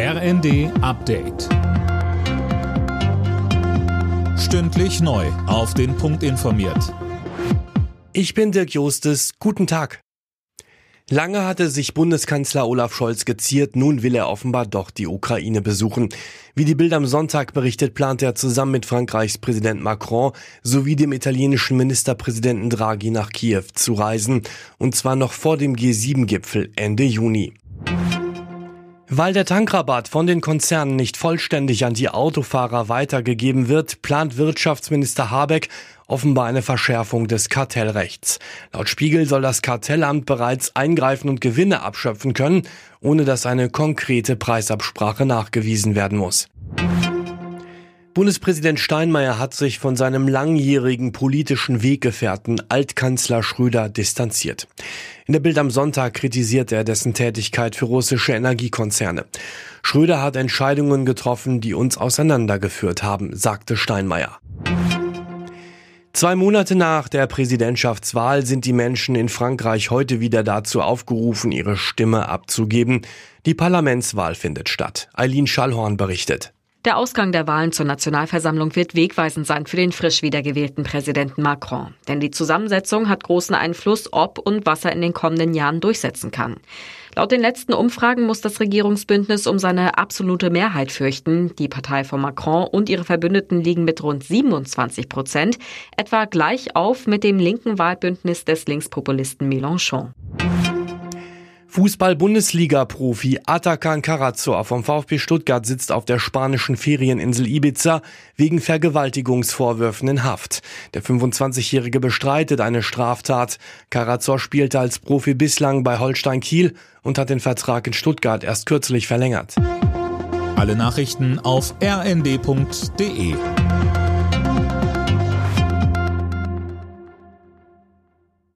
RND Update. Stündlich neu. Auf den Punkt informiert. Ich bin Dirk Jostes. Guten Tag. Lange hatte sich Bundeskanzler Olaf Scholz geziert, nun will er offenbar doch die Ukraine besuchen. Wie die Bild am Sonntag berichtet, plant er zusammen mit Frankreichs Präsident Macron sowie dem italienischen Ministerpräsidenten Draghi nach Kiew zu reisen, und zwar noch vor dem G7-Gipfel Ende Juni. Weil der Tankrabatt von den Konzernen nicht vollständig an die Autofahrer weitergegeben wird, plant Wirtschaftsminister Habeck offenbar eine Verschärfung des Kartellrechts. Laut Spiegel soll das Kartellamt bereits eingreifen und Gewinne abschöpfen können, ohne dass eine konkrete Preisabsprache nachgewiesen werden muss. Bundespräsident Steinmeier hat sich von seinem langjährigen politischen Weggefährten Altkanzler Schröder distanziert. In der Bild am Sonntag kritisiert er dessen Tätigkeit für russische Energiekonzerne. Schröder hat Entscheidungen getroffen, die uns auseinandergeführt haben, sagte Steinmeier. Zwei Monate nach der Präsidentschaftswahl sind die Menschen in Frankreich heute wieder dazu aufgerufen, ihre Stimme abzugeben. Die Parlamentswahl findet statt. Eileen Schallhorn berichtet. Der Ausgang der Wahlen zur Nationalversammlung wird wegweisend sein für den frisch wiedergewählten Präsidenten Macron. Denn die Zusammensetzung hat großen Einfluss, ob und was er in den kommenden Jahren durchsetzen kann. Laut den letzten Umfragen muss das Regierungsbündnis um seine absolute Mehrheit fürchten. Die Partei von Macron und ihre Verbündeten liegen mit rund 27 Prozent, etwa gleich auf mit dem linken Wahlbündnis des Linkspopulisten Mélenchon. Fußball-Bundesliga-Profi Atakan Karazor vom VfB Stuttgart sitzt auf der spanischen Ferieninsel Ibiza wegen Vergewaltigungsvorwürfen in Haft. Der 25-Jährige bestreitet eine Straftat. Karazor spielte als Profi bislang bei Holstein Kiel und hat den Vertrag in Stuttgart erst kürzlich verlängert. Alle Nachrichten auf rnd.de